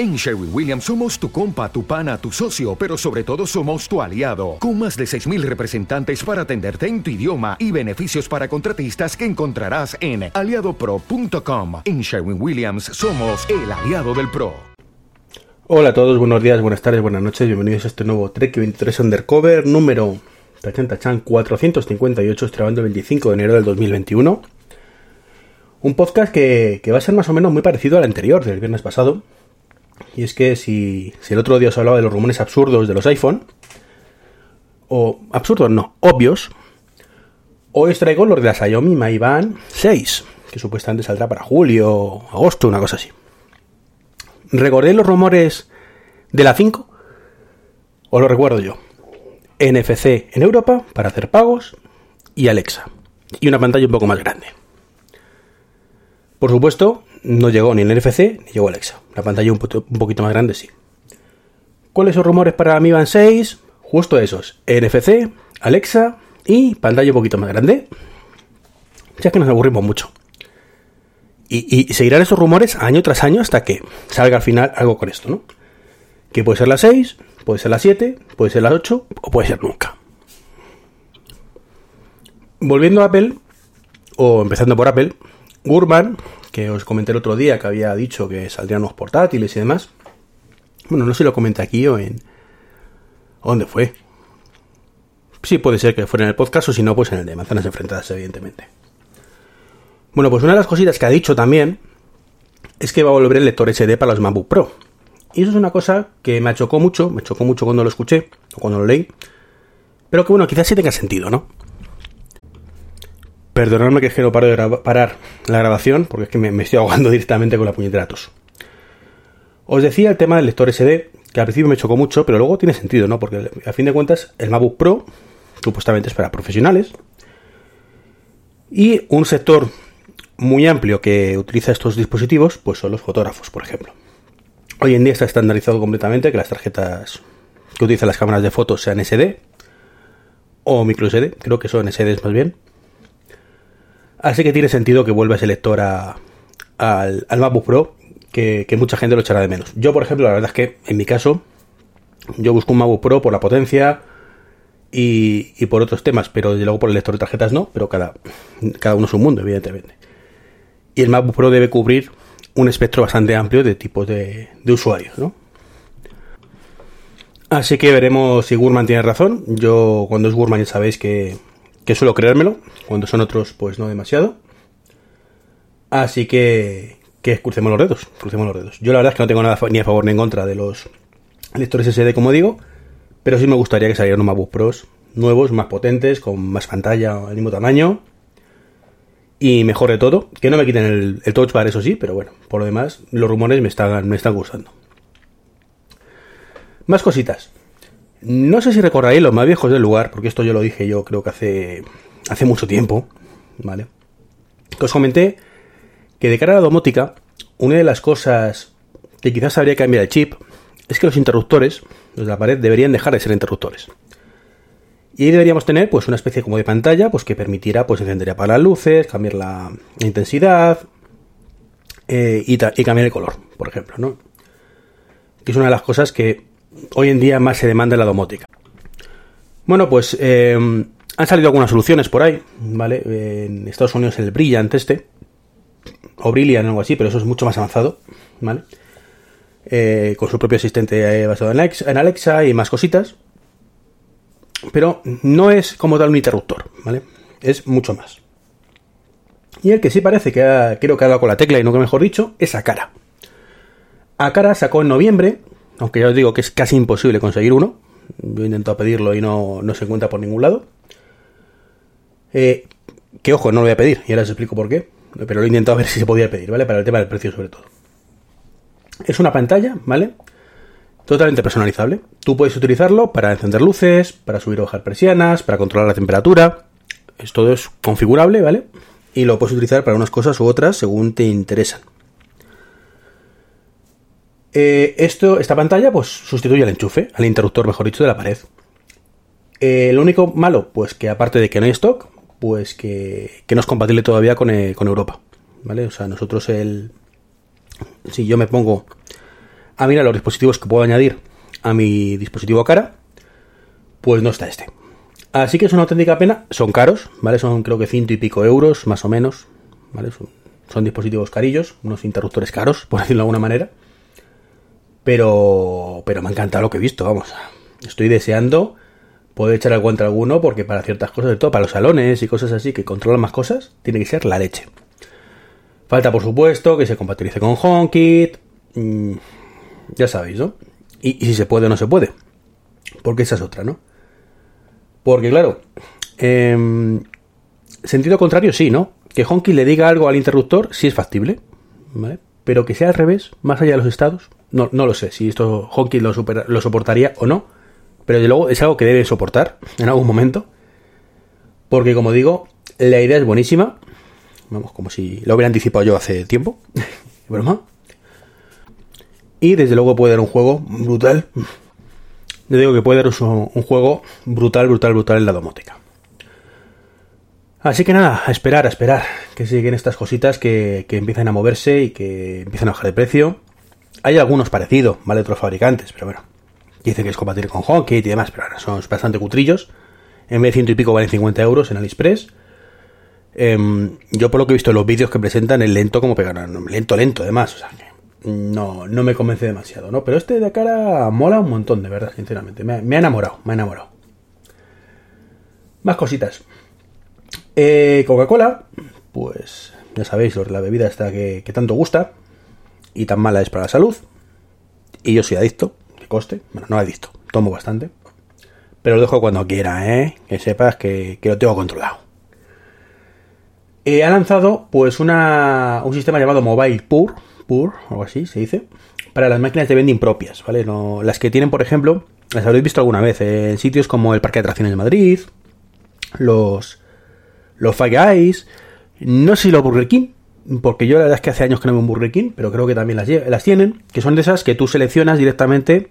En Sherwin Williams somos tu compa, tu pana, tu socio, pero sobre todo somos tu aliado, con más de 6.000 representantes para atenderte en tu idioma y beneficios para contratistas que encontrarás en aliadopro.com. En Sherwin Williams somos el aliado del PRO. Hola a todos, buenos días, buenas tardes, buenas noches, bienvenidos a este nuevo Trek 23 Undercover número Tachan Tachan 458, grabando el 25 de enero del 2021. Un podcast que, que va a ser más o menos muy parecido al anterior, del viernes pasado, y es que si, el otro día os hablaba de los rumores absurdos de los iPhone, o absurdos no, obvios, hoy os traigo los de la Xiaomi Mi Band 6, que supuestamente saldrá para julio, agosto, una cosa así. ¿Recordé los rumores de la 5? ¿O lo recuerdo yo? NFC en Europa para hacer pagos y Alexa. Y una pantalla un poco más grande. Por supuesto, no llegó ni el NFC ni llegó Alexa. La pantalla un, poquito más grande, sí. ¿Cuáles son rumores para Mi Band 6? Justo esos. NFC, Alexa y pantalla un poquito más grande. Ya que nos aburrimos mucho. Y, seguirán esos rumores año tras año hasta que salga al final algo con esto, ¿no? Que puede ser la 6, puede ser la 7, puede ser la 8 o puede ser nunca. Volviendo a Apple, o empezando por Apple, Gurman que os comenté el otro día que había dicho que saldrían los portátiles y demás. Bueno, no sé lo comenté aquí o en... ¿Dónde fue? Sí, puede ser que fuera en el podcast o si no, pues en el de manzanas enfrentadas, evidentemente. Bueno, pues una de las cositas que ha dicho también es que va a volver el lector SD para los MacBook Pro. Y eso es una cosa que me chocó mucho, me chocó mucho cuando lo escuché o cuando lo leí. Pero que bueno, quizás sí tenga sentido, ¿no? Perdonadme que es que no paro de parar la grabación, porque es que me, estoy ahogando directamente con la puñetera tos. Os decía el tema del lector SD, que al principio me chocó mucho, pero luego tiene sentido, ¿no? Porque a fin de cuentas, el MacBook Pro supuestamente es para profesionales. Y un sector muy amplio que utiliza estos dispositivos, pues son los fotógrafos, por ejemplo. Hoy en día está estandarizado completamente que las tarjetas que utilizan las cámaras de fotos sean SD o micro SD, creo que son SD más bien. Así que tiene sentido que vuelva ese lector al, al MacBook Pro, que, mucha gente lo echará de menos. Yo, por ejemplo, la verdad es que en mi caso, yo busco un MacBook Pro por la potencia y, por otros temas, pero luego por el lector de tarjetas no, pero cada, cada uno es un mundo, evidentemente. Y el MacBook Pro debe cubrir un espectro bastante amplio de tipos de, usuarios, ¿no? Así que veremos si Gurman tiene razón. Yo, cuando es Gurman, ya sabéis que, que suelo creérmelo, cuando son otros pues no demasiado. Así que, que crucemos los dedos, crucemos los dedos. Yo la verdad es que no tengo nada ni a favor ni en contra de los lectores SD, como digo, pero sí me gustaría que salieran MacBook Pros nuevos, más potentes, con más pantalla al mismo tamaño y mejor de todo, que no me quiten el, el touch bar, eso sí, pero bueno, por lo demás, los rumores me están, me están gustando. Más cositas. No sé si recordaréis los más viejos del lugar, porque esto yo lo dije yo creo que hace, hace mucho tiempo, ¿vale? Que os comenté que de cara a la domótica, una de las cosas que quizás habría que cambiar el chip es que los interruptores, los de la pared, deberían dejar de ser interruptores. Y ahí deberíamos tener pues una especie como de pantalla pues que permitiera pues encender y apagar las luces, cambiar la intensidad eh, y, y cambiar el color, por ejemplo, ¿no? Que es una de las cosas que hoy en día más se demanda la domótica. Bueno, pues eh, han salido algunas soluciones por ahí, ¿vale? En Estados Unidos el Brilliant este, o Brilliant o algo así, pero eso es mucho más avanzado, ¿vale? Eh, con su propio asistente basado en Alexa, y más cositas. Pero no es como tal un interruptor, ¿vale? Es mucho más. Y el que sí parece que ha, creo que ha dado con la tecla y no que mejor dicho, es Akara. Akara sacó en noviembre aunque ya os digo que es casi imposible conseguir uno. Yo he intentado pedirlo y no, se encuentra por ningún lado. Eh, que ojo, no lo voy a pedir, y ahora os explico por qué. Pero lo he intentado ver si se podía pedir, ¿vale? Para el tema del precio sobre todo. Es una pantalla, ¿vale? Totalmente personalizable. Tú puedes utilizarlo para encender luces, para subir o bajar persianas, para controlar la temperatura. Todo es configurable, ¿vale? Y lo puedes utilizar para unas cosas u otras según te interesan. Eh, esto, esta pantalla pues sustituye al enchufe, al interruptor, mejor dicho, de la pared. Eh, lo único malo, pues que aparte de que no hay stock, pues que, no es compatible todavía con, eh, con, Europa. ¿Vale? O sea, nosotros el... Si yo me pongo a mirar los dispositivos que puedo añadir a mi dispositivo cara, pues no está este. Así que es una auténtica pena. Son caros, ¿vale? Son creo que ciento y pico euros, más o menos. ¿Vale? Son, son dispositivos carillos, unos interruptores caros, por decirlo de alguna manera. Pero, pero me ha encantado lo que he visto, vamos. Estoy deseando poder echar al guante alguno porque para ciertas cosas, de todo para los salones y cosas así que controlan más cosas, tiene que ser la leche. Falta, por supuesto, que se compatibilice con HomeKit. Mm, ya sabéis, ¿no? Y, si se puede o no se puede. Porque esa es otra, ¿no? Porque, claro, eh, sentido contrario, sí, ¿no? Que HomeKit le diga algo al interruptor, sí es factible, ¿vale? Pero que sea al revés, más allá de los estados, no, no lo sé si esto HomeKit lo, lo soportaría o no. Pero de luego es algo que debe soportar en algún momento. Porque, como digo, la idea es buenísima. Vamos, como si lo hubiera anticipado yo hace tiempo. Broma. Y desde luego puede dar un juego brutal. Le digo que puede dar un, juego brutal, brutal, brutal en la domótica. Así que nada, esperar, esperar que siguen estas cositas que, que empiezan a moverse y que empiezan a bajar de precio. Hay algunos parecidos, ¿vale? Otros fabricantes, pero bueno. Dicen que es compatible con HomeKit y demás, pero son bastante cutrillos. En vez de ciento y pico valen 50 euros en AliExpress. Eh, yo por lo que he visto en los vídeos que presentan, el lento como pegan, lento, lento, además. O sea, que no, no me convence demasiado, ¿no? Pero este de cara mola un montón, de verdad, sinceramente. Me, me ha enamorado, me ha enamorado. Más cositas. Eh, Coca-Cola, pues ya sabéis, la bebida esta que, tanto gusta y tan mala es para la salud. Y yo soy adicto, que coste. Bueno, no adicto, tomo bastante. Pero lo dejo cuando quiera, ¿eh? Que sepas que, que lo tengo controlado. Eh, ha lanzado pues una, un sistema llamado Mobile Pur, Pur, algo así se dice, para las máquinas de vending propias, ¿vale? No, las que tienen, por ejemplo, las habréis visto alguna vez en sitios como el Parque de Atracciones de Madrid, los, los Five Guys, no sé si los Burger King, porque yo la verdad es que hace años que no veo un Burger pero creo que también las, tienen, que son de esas que tú seleccionas directamente.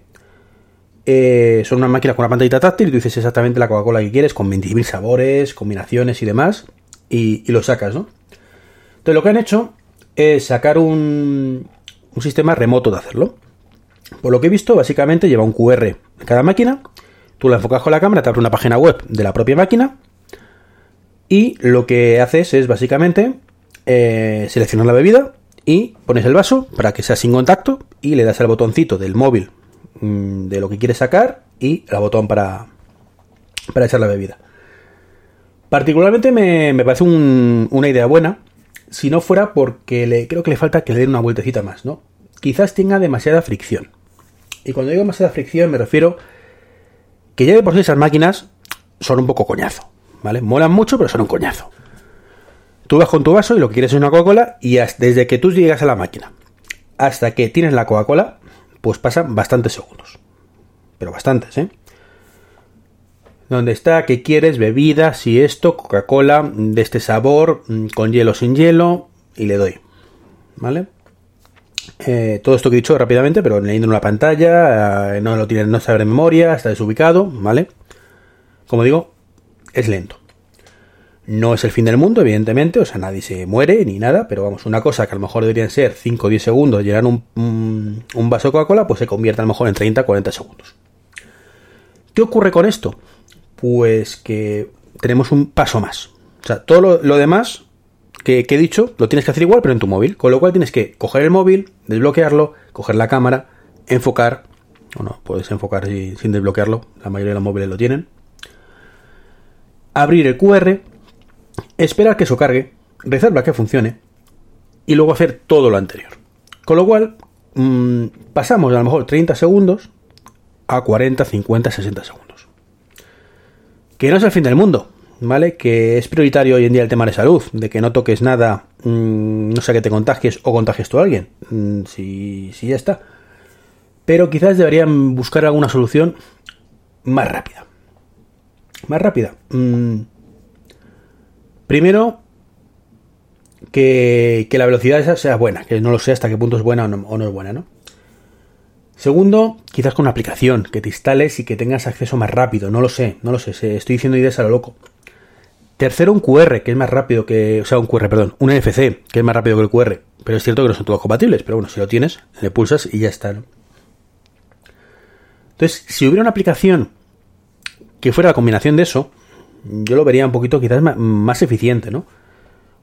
Eh, son una máquina con una pantallita táctil y tú dices exactamente la Coca-Cola que quieres, con 20.000 sabores, combinaciones y demás, y, y, lo sacas, ¿no? Entonces lo que han hecho es sacar un, un sistema remoto de hacerlo. Por lo que he visto, básicamente lleva un QR en cada máquina, tú la enfocas con la cámara, te abre una página web de la propia máquina, y lo que haces es básicamente eh, seleccionar la bebida y pones el vaso para que sea sin contacto y le das al botoncito del móvil mmm, de lo que quieres sacar y el botón para, para echar la bebida. Particularmente me, me parece un, una idea buena, si no fuera porque le, creo que le falta que le den una vueltecita más, ¿no? Quizás tenga demasiada fricción. Y cuando digo demasiada fricción me refiero que ya de por sí esas máquinas son un poco coñazo, ¿vale? Molan mucho, pero son un coñazo. Tú vas con tu vaso y lo que quieres es una Coca-Cola y desde que tú llegas a la máquina hasta que tienes la Coca-Cola, pues pasan bastantes segundos. Pero bastantes, ¿eh? Donde está, ¿qué quieres? Bebida, si esto, Coca-Cola, de este sabor, con hielo sin hielo, y le doy. ¿Vale? Eh, todo esto que he dicho rápidamente, pero leyendo en una pantalla, eh, no lo tiene, no se abre en memoria, está desubicado, ¿vale? Como digo, es lento. No es el fin del mundo, evidentemente, o sea, nadie se muere ni nada, pero vamos, una cosa que a lo mejor deberían ser 5 o 10 segundos llenar un, un, vaso de Coca-Cola, pues se convierte a lo mejor en 30 o 40 segundos. ¿Qué ocurre con esto? Pues que tenemos un paso más. O sea, todo lo, demás que, que, he dicho lo tienes que hacer igual, pero en tu móvil. Con lo cual tienes que coger el móvil, desbloquearlo, coger la cámara, enfocar. O no, puedes enfocar sin, sin desbloquearlo. La mayoría de los móviles lo tienen. Abrir el QR, esperar que eso cargue, rezarlo a que funcione y luego hacer todo lo anterior. Con lo cual, mmm, pasamos a lo mejor 30 segundos a 40, 50, 60 segundos. Que no es el fin del mundo, ¿vale? Que es prioritario hoy en día el tema de salud, de que no toques nada, mmm, no sé que te contagies o contagies tú a alguien. Mmm, si, si ya está. Pero quizás deberían buscar alguna solución más rápida. Más rápida. Mmm, Primero, que, que, la velocidad sea buena, que no lo sé hasta qué punto es buena o no, o no, es buena, ¿no? Segundo, quizás con una aplicación que te instales y que tengas acceso más rápido, no lo sé, no lo sé, estoy diciendo ideas a lo loco. Tercero, un QR, que es más rápido que, o sea, un QR, perdón, un NFC, que es más rápido que el QR, pero es cierto que no son todos compatibles, pero bueno, si lo tienes, le pulsas y ya está, ¿no? Entonces, si hubiera una aplicación que fuera la combinación de eso, yo lo vería un poquito quizás más, eficiente, ¿no?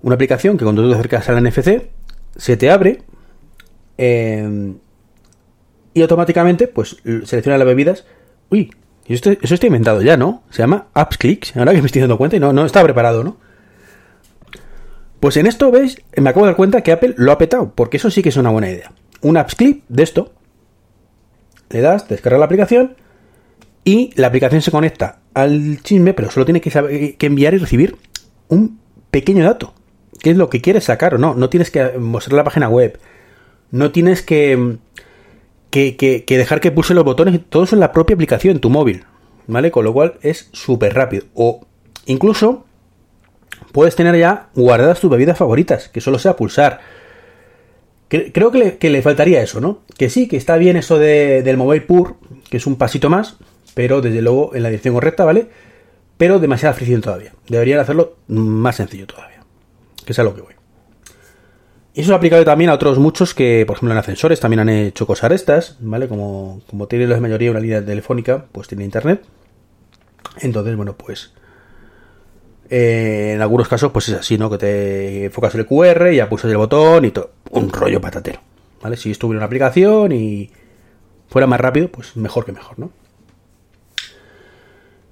Una aplicación que cuando tú te acercas al NFC, se te abre eh, y automáticamente pues selecciona las bebidas. Uy, eso está inventado ya, ¿no? Se llama Apps Clicks, ahora que me estoy dando cuenta y no, no está preparado, ¿no? Pues en esto, ¿veis? Me acabo de dar cuenta que Apple lo ha petado, porque eso sí que es una buena idea. Un Apps Click de esto, le das, descarga la aplicación y la aplicación se conecta al chisme, pero solo tiene que, saber, que enviar y recibir un pequeño dato. ¿Qué es lo que quieres sacar o no? No tienes que mostrar la página web. No tienes que, que, dejar que pulse los botones. Todo eso en la propia aplicación, en tu móvil. ¿Vale? Con lo cual es súper rápido. O incluso puedes tener ya guardadas tus bebidas favoritas, que solo sea pulsar. Creo que le, faltaría eso, ¿no? Que sí, que está bien eso de, del mobile pur, que es un pasito más, pero desde luego en la dirección correcta, ¿vale? Pero demasiada fricción todavía. Deberían hacerlo más sencillo todavía. Que es a lo que voy. Y eso es aplicado también a otros muchos que, por ejemplo, en ascensores también han hecho cosas estas, ¿vale? Como, como tiene la mayoría una línea telefónica, pues tiene internet. Entonces, bueno, pues eh, en algunos casos, pues es así, ¿no? Que te enfocas el QR, ya pulsas el botón y todo. Un rollo patatero, ¿vale? Si estuviera una aplicación y fuera más rápido, pues mejor que mejor, ¿no?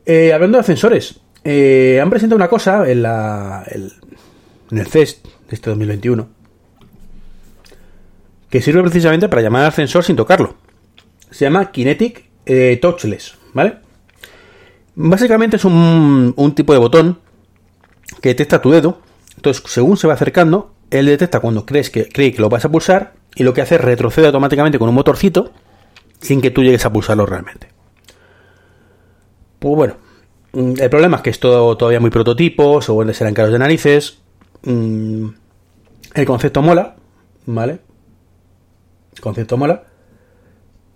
Eh, hablando de ascensores, eh, han presentado una cosa en, la, en el CES de este 2021 que sirve precisamente para llamar al ascensor sin tocarlo. Se llama Kinetic eh, Touchless, ¿vale? Básicamente es un, un tipo de botón que detecta tu dedo. Entonces, según se va acercando, él detecta cuando crees que, cree que lo vas a pulsar y lo que hace es retrocede automáticamente con un motorcito sin que tú llegues a pulsarlo realmente. Pues bueno, mm, el problema es que es todo todavía muy prototipo, según serán caros de narices. Mm, el concepto mola, ¿vale? El concepto mola.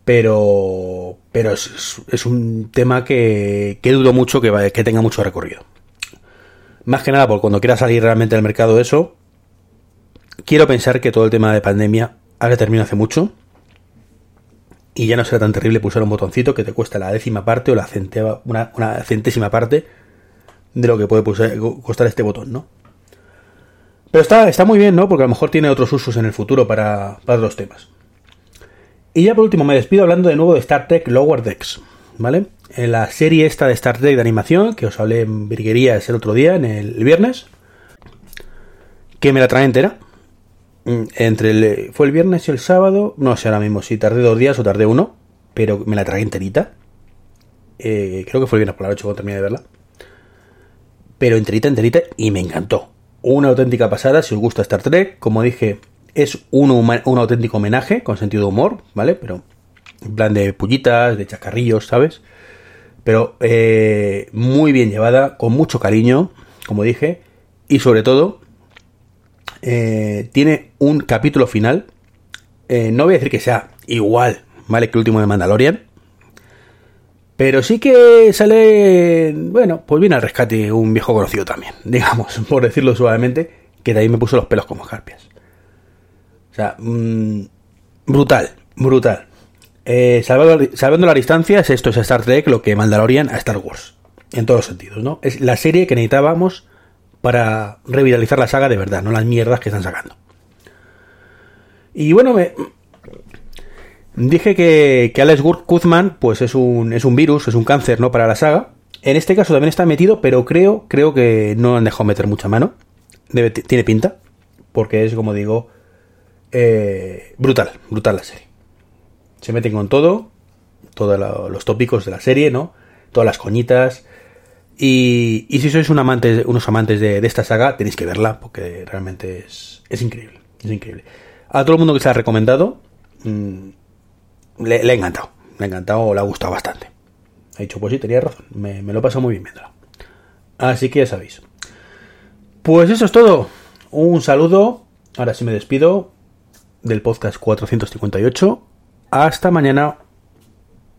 Pero, pero es, un tema que, que dudo mucho que, que tenga mucho recorrido. Más que nada, porque cuando quiera salir realmente al mercado eso, quiero pensar que todo el tema de pandemia ha terminado hace mucho y ya no será tan terrible pulsar un botoncito que te cuesta la décima parte o la una, centésima parte de lo que puede costar este botón, ¿no? Pero está, está muy bien, ¿no? Porque a lo mejor tiene otros usos en el futuro para, para otros temas. Y ya por último me despido hablando de nuevo de Star Trek Lower Decks, ¿vale? En la serie esta de Star Trek de animación, que os hablé en virguerías el otro día, en el, viernes, que me la trae entera. Mm, entre el, fue el viernes y el sábado, no sé ahora mismo si tardé dos días o tardé uno, pero me la tragué enterita. Eh, creo que fue el viernes por la noche cuando terminé de verla. Pero enterita, enterita, y me encantó. Una auténtica pasada, si os gusta Star Trek, como dije, es un, un auténtico homenaje, con sentido de humor, ¿vale? Pero en plan de pullitas, de chacarrillos, ¿sabes? Pero eh, muy bien llevada, con mucho cariño, como dije, y sobre todo eh, tiene un capítulo final. Eh, no voy a decir que sea igual, ¿vale? Que el último de Mandalorian. Pero sí que sale, bueno, pues viene al rescate un viejo conocido también, digamos, por decirlo suavemente, que de ahí me puso los pelos como escarpias. O sea, mm, brutal, brutal. Eh, salvando, la distancia, esto es Star Trek lo que Mandalorian a Star Wars. En todos los sentidos, ¿no? Es la serie que necesitábamos para revitalizar la saga de verdad, no las mierdas que están sacando. Y bueno, me, dije que, Alex Guzman pues es un, es un virus, es un cáncer, ¿no? Para la saga. En este caso también está metido, pero creo, creo que no han dejado meter mucha mano. tiene pinta, porque es, como digo, eh, brutal, brutal la serie. Se meten con todo, todos los tópicos de la serie, ¿no? Todas las coñitas, y, si sois un amante, unos amantes de, esta saga, tenéis que verla, porque realmente es, increíble. Es increíble. A todo el mundo que se ha recomendado, mm, le, ha encantado. Le ha encantado, le ha gustado bastante. Ha dicho, pues sí, tenía razón. Me, me lo he pasado muy bien viéndola. Así que ya sabéis. Pues eso es todo. Un saludo. Ahora sí me despido del podcast 458. Hasta mañana.